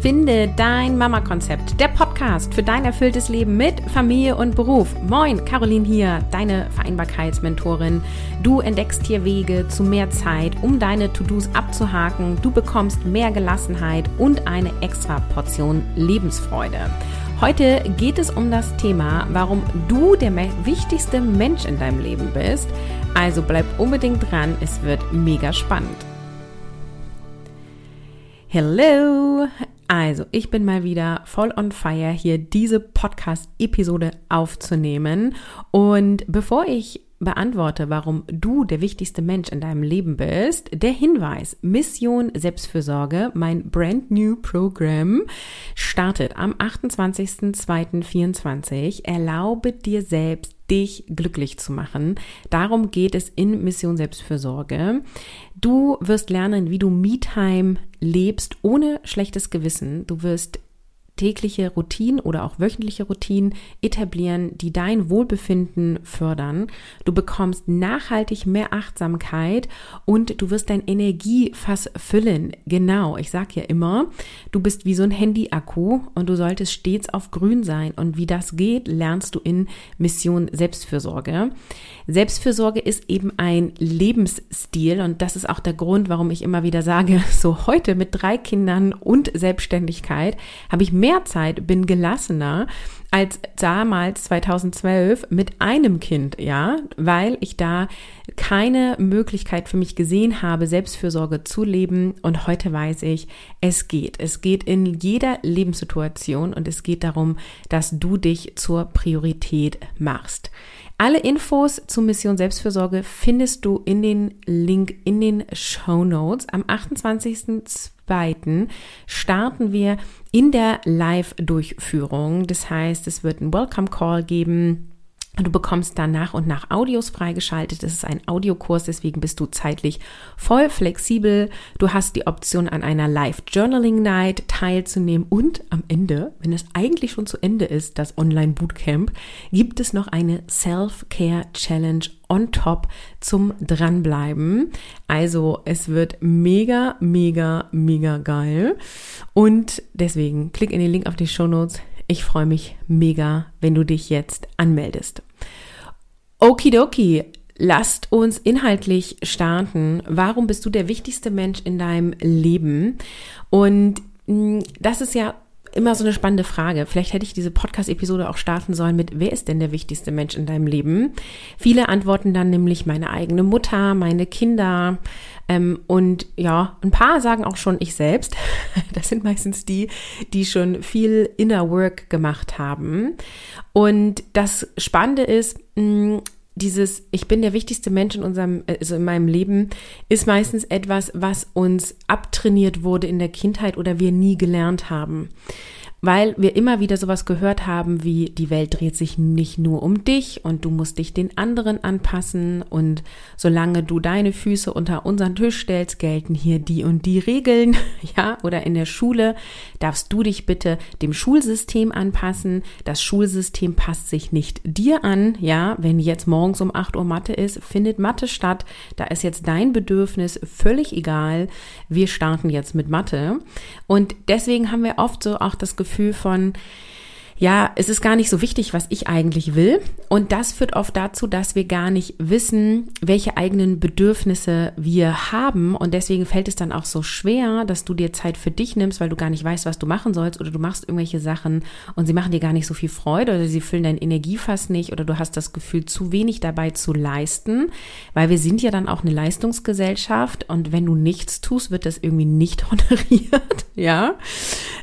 Finde dein Mama-Konzept, der Podcast für dein erfülltes Leben mit Familie und Beruf. Moin, Caroline hier, deine Vereinbarkeitsmentorin. Du entdeckst hier Wege zu mehr Zeit, um deine To-Dos abzuhaken. Du bekommst mehr Gelassenheit und eine extra Portion Lebensfreude. Heute geht es um das Thema, warum du der wichtigste Mensch in deinem Leben bist. Also bleib unbedingt dran, es wird mega spannend. Hello! Also, ich bin mal wieder voll on fire, hier diese Podcast-Episode aufzunehmen. Und bevor ich beantworte, warum du der wichtigste Mensch in deinem Leben bist, der Hinweis, Mission Selbstfürsorge, mein brand new Programm, startet am 28.02.24. Erlaube dir selbst, dich glücklich zu machen. Darum geht es in Mission Selbstfürsorge. Du wirst lernen, wie du Me-Time lebst ohne schlechtes Gewissen. Du wirst tägliche Routinen oder auch wöchentliche Routinen etablieren, die dein Wohlbefinden fördern. Du bekommst nachhaltig mehr Achtsamkeit und du wirst dein Energiefass füllen. Genau, ich sage ja immer, du bist wie so ein Handy-Akku und du solltest stets auf grün sein. Und wie das geht, lernst du in Mission Selbstfürsorge. Selbstfürsorge ist eben ein Lebensstil und das ist auch der Grund, warum ich immer wieder sage, so heute mit drei Kindern und Selbstständigkeit habe ich mehr mehr Zeit, bin gelassener als damals 2012 mit einem Kind, ja, weil ich da keine Möglichkeit für mich gesehen habe, Selbstfürsorge zu leben. Und heute weiß ich, es geht. Es geht in jeder Lebenssituation und es geht darum, dass du dich zur Priorität machst. Alle Infos zu Mission Selbstfürsorge findest du in den Link in den Show Notes. Am 28.02. starten wir in der Live-Durchführung. Das heißt, es wird einen Welcome Call geben Du bekommst dann nach und nach Audios freigeschaltet. Das ist ein Audiokurs, deswegen bist du zeitlich voll flexibel. Du hast die Option, an einer Live-Journaling-Night teilzunehmen. Und am Ende, wenn es eigentlich schon zu Ende ist, das Online-Bootcamp, gibt es noch eine Self-Care-Challenge on top zum Dranbleiben. Also es wird mega, mega, mega geil. Und deswegen klick in den Link auf die Show Notes. Ich freue mich mega, wenn du dich jetzt anmeldest. Okidoki, lasst uns inhaltlich starten. Warum bist du der wichtigste Mensch in deinem Leben? Und mm, das ist ja immer so eine spannende Frage. Vielleicht hätte ich diese Podcast-Episode auch starten sollen mit, wer ist denn der wichtigste Mensch in deinem Leben? Viele antworten dann nämlich meine eigene Mutter, meine Kinder. Ähm, und ja, ein paar sagen auch schon ich selbst. Das sind meistens die, die schon viel Inner Work gemacht haben. Und das Spannende ist, mh, dieses Ich bin der wichtigste Mensch in unserem, also in meinem Leben, ist meistens etwas, was uns abtrainiert wurde in der Kindheit oder wir nie gelernt haben weil wir immer wieder sowas gehört haben wie die Welt dreht sich nicht nur um dich und du musst dich den anderen anpassen und solange du deine Füße unter unseren Tisch stellst, gelten hier die und die Regeln, ja, oder in der Schule darfst du dich bitte dem Schulsystem anpassen. Das Schulsystem passt sich nicht dir an, ja, wenn jetzt morgens um 8 Uhr Mathe ist, findet Mathe statt, da ist jetzt dein Bedürfnis völlig egal. Wir starten jetzt mit Mathe und deswegen haben wir oft so auch das Gefühl Gefühl von, ja, es ist gar nicht so wichtig, was ich eigentlich will. Und das führt oft dazu, dass wir gar nicht wissen, welche eigenen Bedürfnisse wir haben. Und deswegen fällt es dann auch so schwer, dass du dir Zeit für dich nimmst, weil du gar nicht weißt, was du machen sollst. Oder du machst irgendwelche Sachen und sie machen dir gar nicht so viel Freude oder sie füllen dein Energiefass nicht oder du hast das Gefühl, zu wenig dabei zu leisten. Weil wir sind ja dann auch eine Leistungsgesellschaft und wenn du nichts tust, wird das irgendwie nicht honoriert. ja.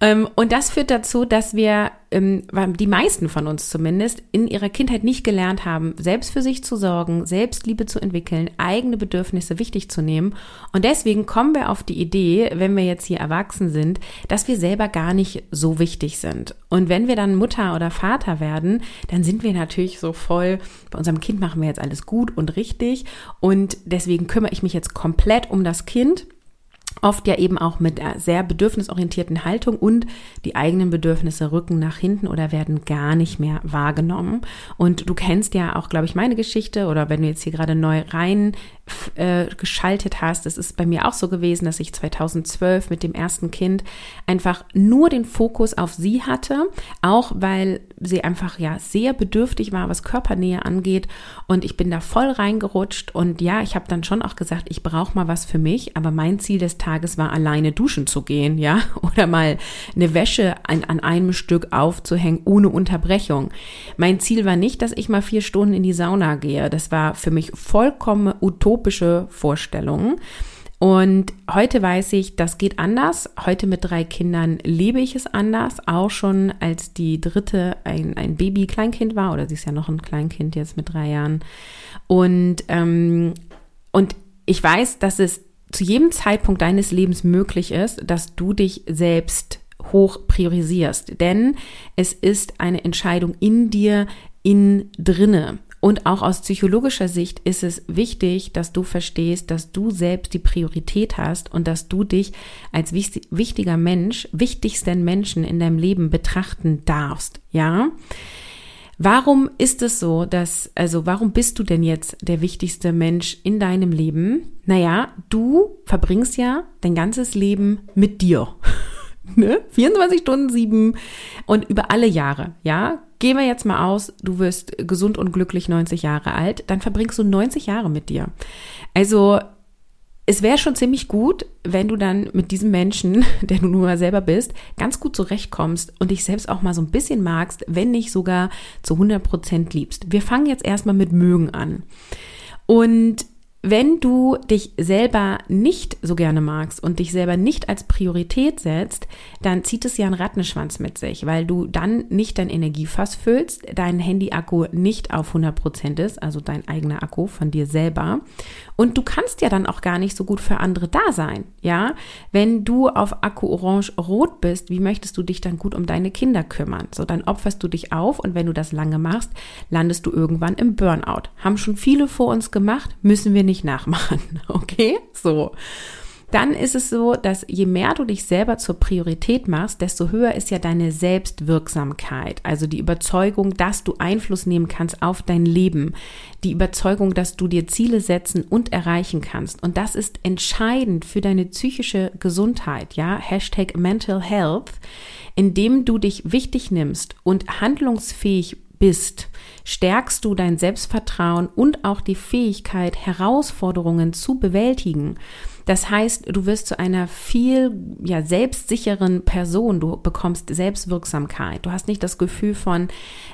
Ähm, und das führt dazu, dass wir ähm, die meisten von uns zumindest, in ihrer Kindheit nicht gelernt haben, selbst für sich zu sorgen, Selbstliebe zu entwickeln, eigene Bedürfnisse wichtig zu nehmen. Und deswegen kommen wir auf die Idee, wenn wir jetzt hier erwachsen sind, dass wir selber gar nicht so wichtig sind. Und wenn wir dann Mutter oder Vater werden, dann sind wir natürlich so voll, bei unserem Kind machen wir jetzt alles gut und richtig. Und deswegen kümmere ich mich jetzt komplett um das Kind oft ja eben auch mit sehr bedürfnisorientierten Haltung und die eigenen Bedürfnisse rücken nach hinten oder werden gar nicht mehr wahrgenommen. Und du kennst ja auch, glaube ich, meine Geschichte oder wenn du jetzt hier gerade neu rein äh, geschaltet hast. Es ist bei mir auch so gewesen, dass ich 2012 mit dem ersten Kind einfach nur den Fokus auf sie hatte, auch weil sie einfach ja sehr bedürftig war, was Körpernähe angeht und ich bin da voll reingerutscht und ja, ich habe dann schon auch gesagt, ich brauche mal was für mich, aber mein Ziel des Tages war alleine duschen zu gehen, ja, oder mal eine Wäsche an, an einem Stück aufzuhängen ohne Unterbrechung. Mein Ziel war nicht, dass ich mal vier Stunden in die Sauna gehe. Das war für mich vollkommen utopische Vorstellung. Und heute weiß ich, das geht anders. Heute mit drei Kindern lebe ich es anders. Auch schon als die dritte ein, ein Baby-Kleinkind war, oder sie ist ja noch ein Kleinkind jetzt mit drei Jahren. Und, ähm, und ich weiß, dass es zu jedem Zeitpunkt deines Lebens möglich ist, dass du dich selbst hoch priorisierst. Denn es ist eine Entscheidung in dir, in drinne. Und auch aus psychologischer Sicht ist es wichtig, dass du verstehst, dass du selbst die Priorität hast und dass du dich als wichtiger Mensch, wichtigsten Menschen in deinem Leben betrachten darfst. Ja? Warum ist es so, dass, also warum bist du denn jetzt der wichtigste Mensch in deinem Leben? Naja, du verbringst ja dein ganzes Leben mit dir. ne? 24 Stunden sieben und über alle Jahre, ja? Gehen wir jetzt mal aus, du wirst gesund und glücklich 90 Jahre alt, dann verbringst du 90 Jahre mit dir. Also es wäre schon ziemlich gut, wenn du dann mit diesem Menschen, der du mal selber bist, ganz gut zurechtkommst und dich selbst auch mal so ein bisschen magst, wenn nicht sogar zu 100 Prozent liebst. Wir fangen jetzt erstmal mit mögen an. Und wenn du dich selber nicht so gerne magst und dich selber nicht als Priorität setzt, dann zieht es ja einen Rattenschwanz mit sich, weil du dann nicht dein Energiefass füllst, dein Handy-Akku nicht auf 100% ist, also dein eigener Akku von dir selber. Und du kannst ja dann auch gar nicht so gut für andere da sein, ja? Wenn du auf Akku orange-rot bist, wie möchtest du dich dann gut um deine Kinder kümmern? So, dann opferst du dich auf und wenn du das lange machst, landest du irgendwann im Burnout. Haben schon viele vor uns gemacht, müssen wir nicht nicht nachmachen. Okay? So. Dann ist es so, dass je mehr du dich selber zur Priorität machst, desto höher ist ja deine Selbstwirksamkeit. Also die Überzeugung, dass du Einfluss nehmen kannst auf dein Leben. Die Überzeugung, dass du dir Ziele setzen und erreichen kannst. Und das ist entscheidend für deine psychische Gesundheit. Ja, Hashtag Mental Health. Indem du dich wichtig nimmst und handlungsfähig bist, stärkst du dein Selbstvertrauen und auch die Fähigkeit, Herausforderungen zu bewältigen. Das heißt, du wirst zu einer viel ja, selbstsicheren Person. Du bekommst Selbstwirksamkeit. Du hast nicht das Gefühl von,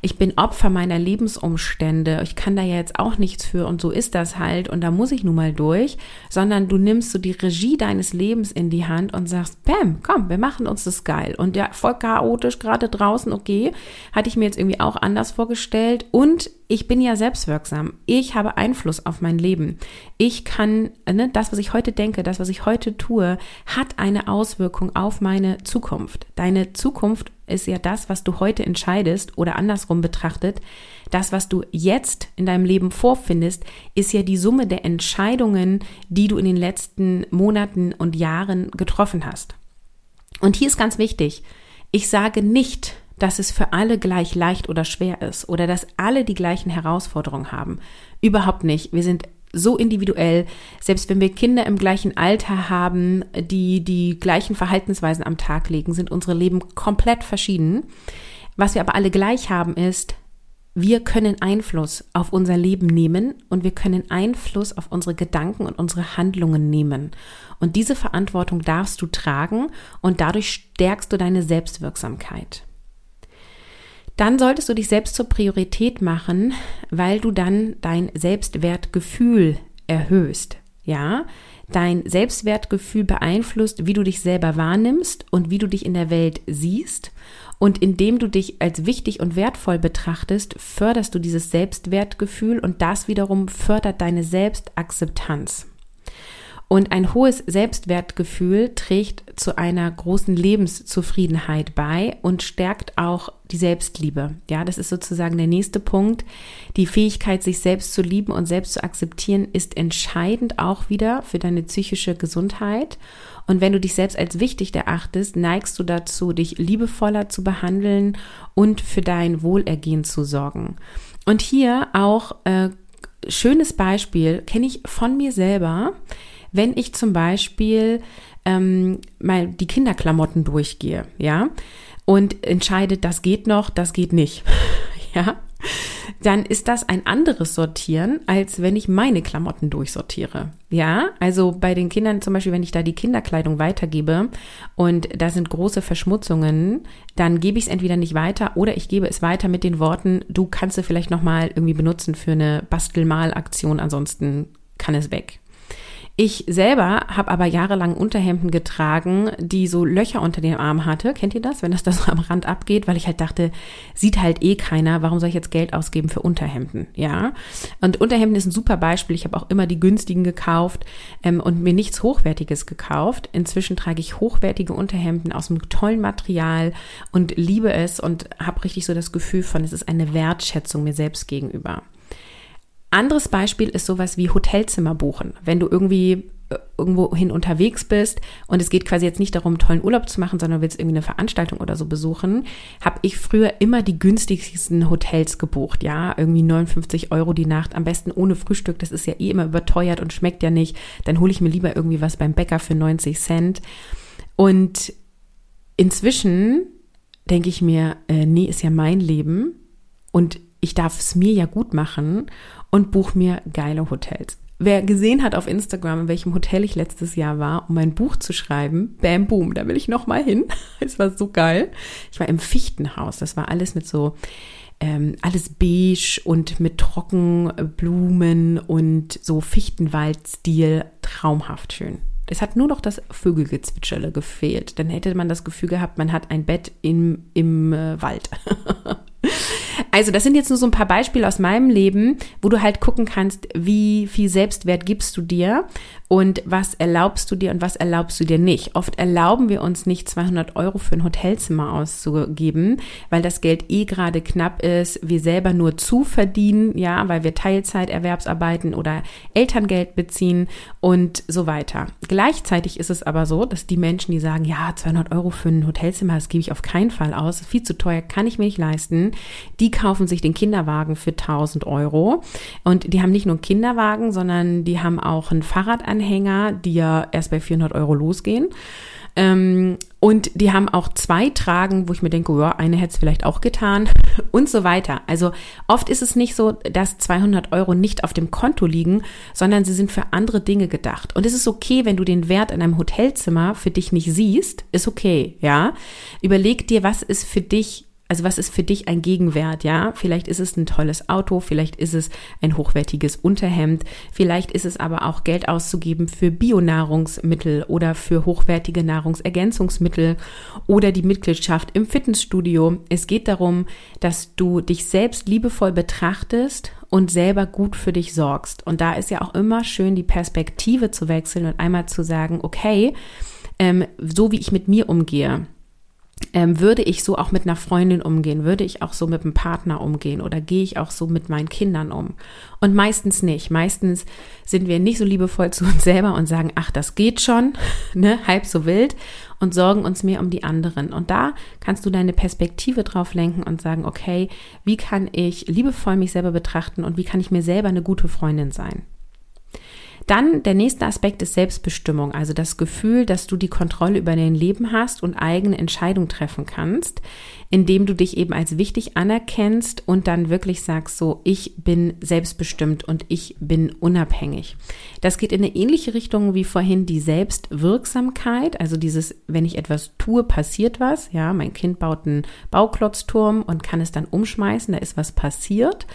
ich bin Opfer meiner Lebensumstände. Ich kann da ja jetzt auch nichts für und so ist das halt und da muss ich nun mal durch, sondern du nimmst so die Regie deines Lebens in die Hand und sagst, Bam, komm, wir machen uns das geil. Und ja, voll chaotisch gerade draußen, okay, hatte ich mir jetzt irgendwie auch anders vorgestellt und ich bin ja selbstwirksam. Ich habe Einfluss auf mein Leben. Ich kann, ne, das, was ich heute denke, das, was ich heute tue, hat eine Auswirkung auf meine Zukunft. Deine Zukunft ist ja das, was du heute entscheidest oder andersrum betrachtet. Das, was du jetzt in deinem Leben vorfindest, ist ja die Summe der Entscheidungen, die du in den letzten Monaten und Jahren getroffen hast. Und hier ist ganz wichtig. Ich sage nicht, dass es für alle gleich leicht oder schwer ist oder dass alle die gleichen Herausforderungen haben. Überhaupt nicht. Wir sind so individuell, selbst wenn wir Kinder im gleichen Alter haben, die die gleichen Verhaltensweisen am Tag legen, sind unsere Leben komplett verschieden. Was wir aber alle gleich haben ist, wir können Einfluss auf unser Leben nehmen und wir können Einfluss auf unsere Gedanken und unsere Handlungen nehmen. Und diese Verantwortung darfst du tragen und dadurch stärkst du deine Selbstwirksamkeit dann solltest du dich selbst zur Priorität machen, weil du dann dein Selbstwertgefühl erhöhst. Ja, dein Selbstwertgefühl beeinflusst, wie du dich selber wahrnimmst und wie du dich in der Welt siehst. Und indem du dich als wichtig und wertvoll betrachtest, förderst du dieses Selbstwertgefühl und das wiederum fördert deine Selbstakzeptanz. Und ein hohes Selbstwertgefühl trägt zu einer großen Lebenszufriedenheit bei und stärkt auch die Selbstliebe. Ja, das ist sozusagen der nächste Punkt. Die Fähigkeit, sich selbst zu lieben und selbst zu akzeptieren, ist entscheidend auch wieder für deine psychische Gesundheit. Und wenn du dich selbst als wichtig erachtest, neigst du dazu, dich liebevoller zu behandeln und für dein Wohlergehen zu sorgen. Und hier auch äh, schönes Beispiel kenne ich von mir selber, wenn ich zum Beispiel ähm, mal die Kinderklamotten durchgehe, ja, und entscheide, das geht noch, das geht nicht, ja, dann ist das ein anderes Sortieren, als wenn ich meine Klamotten durchsortiere. Ja, also bei den Kindern zum Beispiel, wenn ich da die Kinderkleidung weitergebe und da sind große Verschmutzungen, dann gebe ich es entweder nicht weiter oder ich gebe es weiter mit den Worten, du kannst es vielleicht nochmal irgendwie benutzen für eine Bastelmalaktion, ansonsten kann es weg. Ich selber habe aber jahrelang Unterhemden getragen, die so Löcher unter dem Arm hatte. Kennt ihr das, wenn das da so am Rand abgeht? Weil ich halt dachte, sieht halt eh keiner. Warum soll ich jetzt Geld ausgeben für Unterhemden? Ja. Und Unterhemden ist ein super Beispiel. Ich habe auch immer die günstigen gekauft ähm, und mir nichts Hochwertiges gekauft. Inzwischen trage ich hochwertige Unterhemden aus einem tollen Material und liebe es und habe richtig so das Gefühl von, es ist eine Wertschätzung mir selbst gegenüber. Anderes Beispiel ist sowas wie Hotelzimmer buchen. Wenn du irgendwie äh, irgendwohin unterwegs bist und es geht quasi jetzt nicht darum, tollen Urlaub zu machen, sondern willst irgendwie eine Veranstaltung oder so besuchen, habe ich früher immer die günstigsten Hotels gebucht. Ja, irgendwie 59 Euro die Nacht, am besten ohne Frühstück. Das ist ja eh immer überteuert und schmeckt ja nicht. Dann hole ich mir lieber irgendwie was beim Bäcker für 90 Cent. Und inzwischen denke ich mir, äh, nee, ist ja mein Leben und ich darf es mir ja gut machen und buche mir geile Hotels. Wer gesehen hat auf Instagram, in welchem Hotel ich letztes Jahr war, um mein Buch zu schreiben, bam, boom, da will ich noch mal hin. Es war so geil. Ich war im Fichtenhaus. Das war alles mit so ähm, alles beige und mit Trockenblumen und so Fichtenwaldstil traumhaft schön. Es hat nur noch das Vögelgezwitscherle gefehlt. Dann hätte man das Gefühl gehabt, man hat ein Bett im, im äh, Wald. Also das sind jetzt nur so ein paar Beispiele aus meinem Leben, wo du halt gucken kannst, wie viel Selbstwert gibst du dir und was erlaubst du dir und was erlaubst du dir nicht. Oft erlauben wir uns nicht 200 Euro für ein Hotelzimmer auszugeben, weil das Geld eh gerade knapp ist, wir selber nur zu verdienen, ja, weil wir Teilzeiterwerbsarbeiten oder Elterngeld beziehen und so weiter. Gleichzeitig ist es aber so, dass die Menschen, die sagen, ja, 200 Euro für ein Hotelzimmer, das gebe ich auf keinen Fall aus, viel zu teuer, kann ich mir nicht leisten, die kaufen sich den Kinderwagen für 1000 Euro und die haben nicht nur einen Kinderwagen, sondern die haben auch ein Fahrradanhänger Anhänger, die ja erst bei 400 Euro losgehen. Ähm, und die haben auch zwei Tragen, wo ich mir denke, ja, eine hätte es vielleicht auch getan und so weiter. Also oft ist es nicht so, dass 200 Euro nicht auf dem Konto liegen, sondern sie sind für andere Dinge gedacht. Und es ist okay, wenn du den Wert in einem Hotelzimmer für dich nicht siehst, ist okay, ja. Überleg dir, was ist für dich also was ist für dich ein Gegenwert, ja? Vielleicht ist es ein tolles Auto, vielleicht ist es ein hochwertiges Unterhemd, vielleicht ist es aber auch Geld auszugeben für Bionahrungsmittel oder für hochwertige Nahrungsergänzungsmittel oder die Mitgliedschaft im Fitnessstudio. Es geht darum, dass du dich selbst liebevoll betrachtest und selber gut für dich sorgst. Und da ist ja auch immer schön, die Perspektive zu wechseln und einmal zu sagen, okay, ähm, so wie ich mit mir umgehe, ähm, würde ich so auch mit einer Freundin umgehen? Würde ich auch so mit einem Partner umgehen? Oder gehe ich auch so mit meinen Kindern um? Und meistens nicht. Meistens sind wir nicht so liebevoll zu uns selber und sagen, ach, das geht schon, ne, halb so wild und sorgen uns mehr um die anderen. Und da kannst du deine Perspektive drauf lenken und sagen, okay, wie kann ich liebevoll mich selber betrachten und wie kann ich mir selber eine gute Freundin sein? Dann der nächste Aspekt ist Selbstbestimmung, also das Gefühl, dass du die Kontrolle über dein Leben hast und eigene Entscheidungen treffen kannst indem du dich eben als wichtig anerkennst und dann wirklich sagst, so, ich bin selbstbestimmt und ich bin unabhängig. Das geht in eine ähnliche Richtung wie vorhin die Selbstwirksamkeit, also dieses, wenn ich etwas tue, passiert was. Ja, mein Kind baut einen Bauklotzturm und kann es dann umschmeißen, da ist was passiert.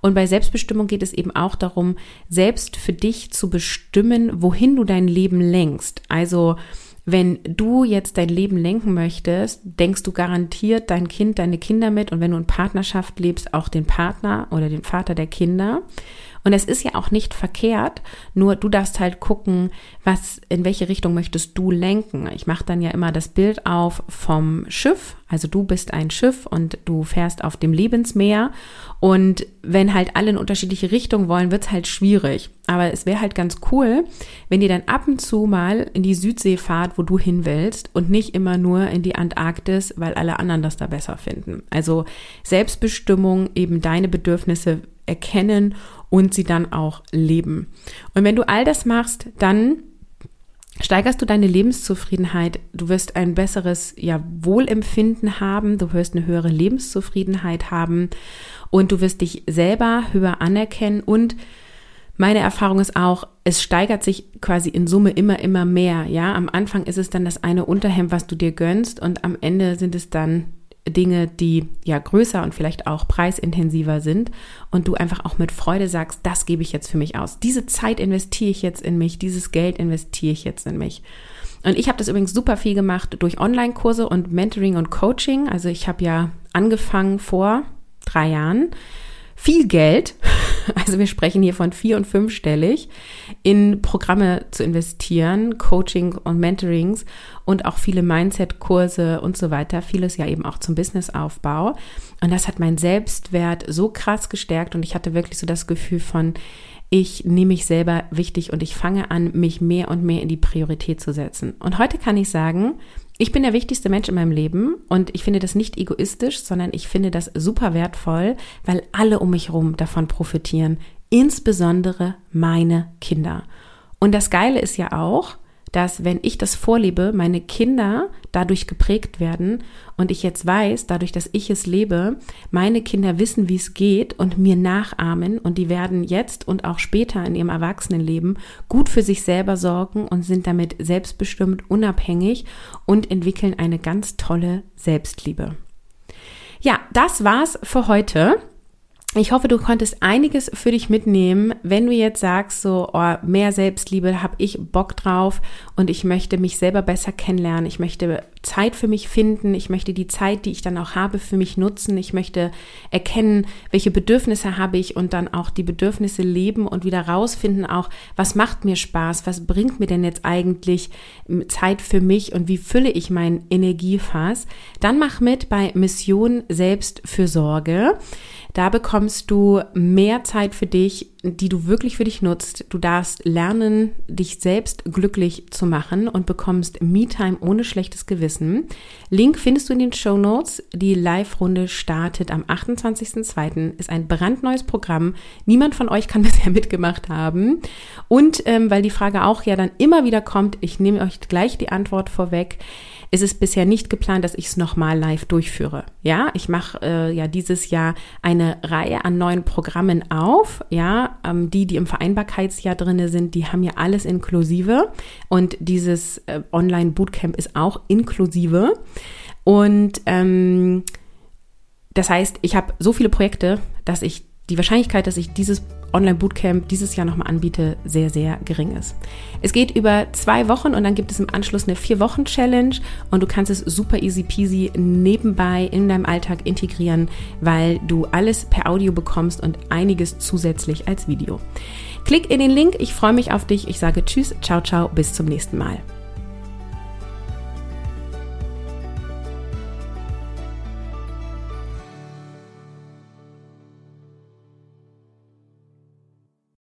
Und bei Selbstbestimmung geht es eben auch darum, selbst für dich zu bestimmen, wohin du dein Leben lenkst. Also, wenn du jetzt dein Leben lenken möchtest, denkst du garantiert dein Kind, deine Kinder mit und wenn du in Partnerschaft lebst, auch den Partner oder den Vater der Kinder. Und es ist ja auch nicht verkehrt, nur du darfst halt gucken, was, in welche Richtung möchtest du lenken. Ich mache dann ja immer das Bild auf vom Schiff. Also du bist ein Schiff und du fährst auf dem Lebensmeer. Und wenn halt alle in unterschiedliche Richtungen wollen, wird's halt schwierig. Aber es wäre halt ganz cool, wenn ihr dann ab und zu mal in die Südsee fahrt, wo du hin willst und nicht immer nur in die Antarktis, weil alle anderen das da besser finden. Also Selbstbestimmung, eben deine Bedürfnisse erkennen und sie dann auch leben. Und wenn du all das machst, dann steigerst du deine Lebenszufriedenheit, du wirst ein besseres ja, Wohlempfinden haben, du wirst eine höhere Lebenszufriedenheit haben. Und du wirst dich selber höher anerkennen. Und meine Erfahrung ist auch, es steigert sich quasi in Summe immer, immer mehr. Ja, am Anfang ist es dann das eine Unterhemd, was du dir gönnst. Und am Ende sind es dann Dinge, die ja größer und vielleicht auch preisintensiver sind und du einfach auch mit Freude sagst, das gebe ich jetzt für mich aus. Diese Zeit investiere ich jetzt in mich, dieses Geld investiere ich jetzt in mich. Und ich habe das übrigens super viel gemacht durch Online-Kurse und Mentoring und Coaching. Also ich habe ja angefangen vor drei Jahren viel Geld, also wir sprechen hier von vier- und fünfstellig, in Programme zu investieren, Coaching und Mentorings und auch viele Mindset-Kurse und so weiter, vieles ja eben auch zum Businessaufbau. Und das hat meinen Selbstwert so krass gestärkt und ich hatte wirklich so das Gefühl von, ich nehme mich selber wichtig und ich fange an, mich mehr und mehr in die Priorität zu setzen. Und heute kann ich sagen, ich bin der wichtigste Mensch in meinem Leben und ich finde das nicht egoistisch, sondern ich finde das super wertvoll, weil alle um mich herum davon profitieren, insbesondere meine Kinder. Und das Geile ist ja auch, dass wenn ich das vorlebe, meine Kinder dadurch geprägt werden und ich jetzt weiß, dadurch, dass ich es lebe, meine Kinder wissen, wie es geht und mir nachahmen und die werden jetzt und auch später in ihrem Erwachsenenleben gut für sich selber sorgen und sind damit selbstbestimmt, unabhängig und entwickeln eine ganz tolle Selbstliebe. Ja, das war's für heute. Ich hoffe, du konntest einiges für dich mitnehmen, wenn du jetzt sagst, so oh, mehr Selbstliebe, habe ich Bock drauf und ich möchte mich selber besser kennenlernen, ich möchte Zeit für mich finden, ich möchte die Zeit, die ich dann auch habe, für mich nutzen, ich möchte erkennen, welche Bedürfnisse habe ich und dann auch die Bedürfnisse leben und wieder rausfinden, auch was macht mir Spaß, was bringt mir denn jetzt eigentlich Zeit für mich und wie fülle ich mein Energiefass, dann mach mit bei Mission Selbstfürsorge. Da bekommst du mehr Zeit für dich, die du wirklich für dich nutzt. Du darfst lernen, dich selbst glücklich zu machen und bekommst Me-Time ohne schlechtes Gewissen. Link findest du in den Show Notes. Die Live-Runde startet am 28.02. Ist ein brandneues Programm. Niemand von euch kann bisher mitgemacht haben. Und ähm, weil die Frage auch ja dann immer wieder kommt, ich nehme euch gleich die Antwort vorweg ist es bisher nicht geplant, dass ich es nochmal live durchführe. Ja, ich mache äh, ja dieses Jahr eine Reihe an neuen Programmen auf. Ja, ähm, die, die im Vereinbarkeitsjahr drinne sind, die haben ja alles inklusive. Und dieses äh, Online-Bootcamp ist auch inklusive. Und ähm, das heißt, ich habe so viele Projekte, dass ich die Wahrscheinlichkeit, dass ich dieses Online-Bootcamp dieses Jahr nochmal anbiete, sehr, sehr gering ist. Es geht über zwei Wochen und dann gibt es im Anschluss eine Vier-Wochen-Challenge und du kannst es super easy peasy nebenbei in deinem Alltag integrieren, weil du alles per Audio bekommst und einiges zusätzlich als Video. Klick in den Link, ich freue mich auf dich. Ich sage Tschüss, ciao, ciao, bis zum nächsten Mal.